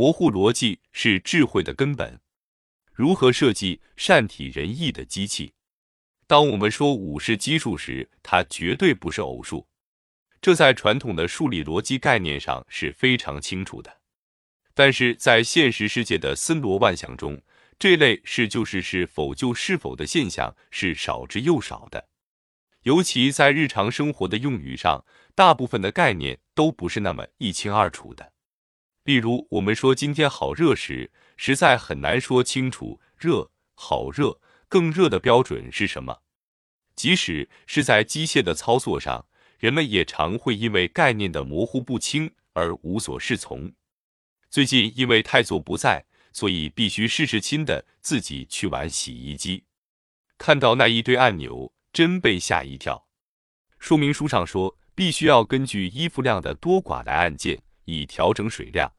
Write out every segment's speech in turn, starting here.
模糊逻辑是智慧的根本。如何设计善体人意的机器？当我们说五是奇数时，它绝对不是偶数。这在传统的数理逻辑概念上是非常清楚的。但是在现实世界的森罗万象中，这类是就是是否就是否的现象是少之又少的。尤其在日常生活的用语上，大部分的概念都不是那么一清二楚的。例如，我们说今天好热时，实在很难说清楚热、好热、更热的标准是什么。即使是在机械的操作上，人们也常会因为概念的模糊不清而无所适从。最近因为太座不在，所以必须事事亲的自己去玩洗衣机。看到那一堆按钮。真被吓一跳。说明书上说，必须要根据衣服量的多寡来按键，以调整水量。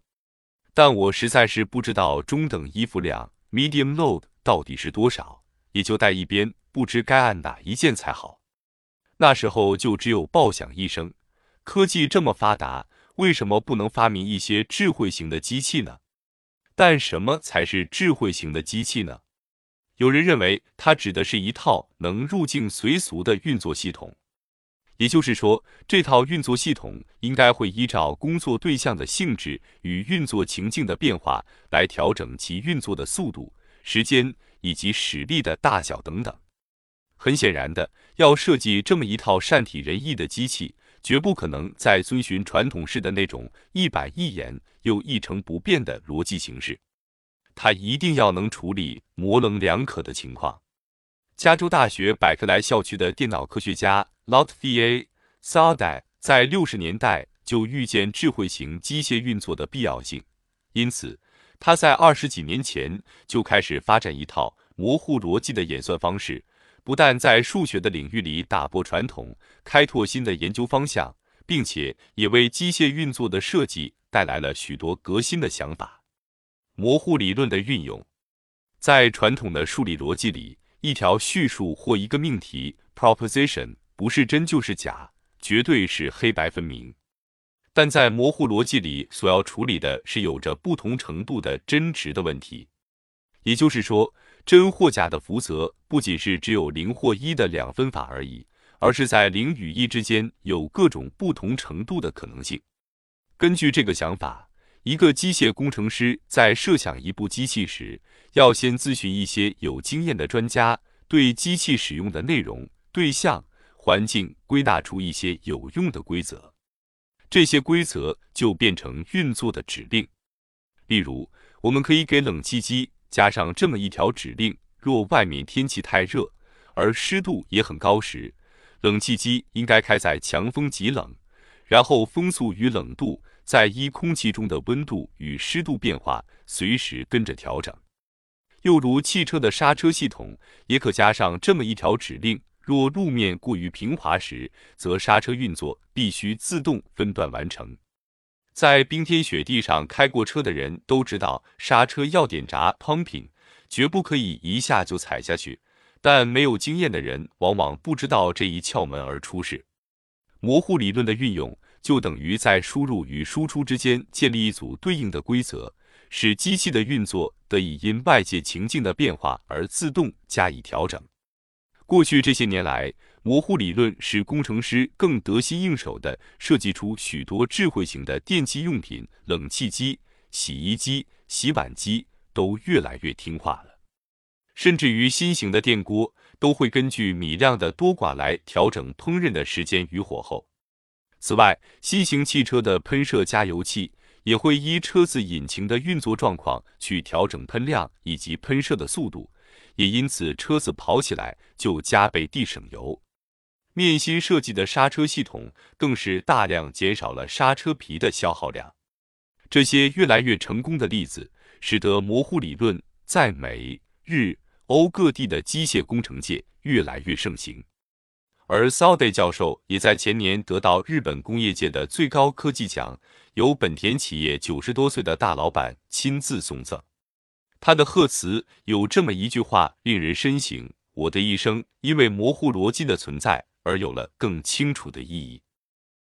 但我实在是不知道中等衣服量 （medium load） 到底是多少，也就在一边不知该按哪一键才好。那时候就只有爆响一声。科技这么发达，为什么不能发明一些智慧型的机器呢？但什么才是智慧型的机器呢？有人认为，它指的是一套能入境随俗的运作系统，也就是说，这套运作系统应该会依照工作对象的性质与运作情境的变化来调整其运作的速度、时间以及使力的大小等等。很显然的，要设计这么一套善体人意的机器，绝不可能再遵循传统式的那种一板一眼又一成不变的逻辑形式。它一定要能处理模棱两可的情况。加州大学百克莱校区的电脑科学家 Lotfie s a d a 在六十年代就预见智慧型机械运作的必要性，因此他在二十几年前就开始发展一套模糊逻辑的演算方式，不但在数学的领域里打破传统，开拓新的研究方向，并且也为机械运作的设计带来了许多革新的想法。模糊理论的运用，在传统的数理逻辑里，一条叙述或一个命题 （proposition） 不是真就是假，绝对是黑白分明。但在模糊逻辑里，所要处理的是有着不同程度的真值的问题。也就是说，真或假的福泽不仅是只有零或一的两分法而已，而是在零与一之间有各种不同程度的可能性。根据这个想法。一个机械工程师在设想一部机器时，要先咨询一些有经验的专家，对机器使用的内容、对象、环境归纳出一些有用的规则。这些规则就变成运作的指令。例如，我们可以给冷气机加上这么一条指令：若外面天气太热，而湿度也很高时，冷气机应该开在强风极冷，然后风速与冷度。在依空气中的温度与湿度变化，随时跟着调整。又如汽车的刹车系统，也可加上这么一条指令：若路面过于平滑时，则刹车运作必须自动分段完成。在冰天雪地上开过车的人都知道，刹车要点闸 （pumping），绝不可以一下就踩下去。但没有经验的人往往不知道这一窍门而出事。模糊理论的运用。就等于在输入与输出之间建立一组对应的规则，使机器的运作得以因外界情境的变化而自动加以调整。过去这些年来，模糊理论使工程师更得心应手地设计出许多智慧型的电器用品，冷气机、洗衣机、洗碗机都越来越听话了，甚至于新型的电锅都会根据米量的多寡来调整烹饪的时间与火候。此外，新型汽车的喷射加油器也会依车子引擎的运作状况去调整喷量以及喷射的速度，也因此车子跑起来就加倍地省油。面新设计的刹车系统更是大量减少了刹车皮的消耗量。这些越来越成功的例子，使得模糊理论在美、日、欧各地的机械工程界越来越盛行。而 s a d e 教授也在前年得到日本工业界的最高科技奖，由本田企业九十多岁的大老板亲自送赠。他的贺词有这么一句话，令人深省：我的一生因为模糊逻辑的存在而有了更清楚的意义。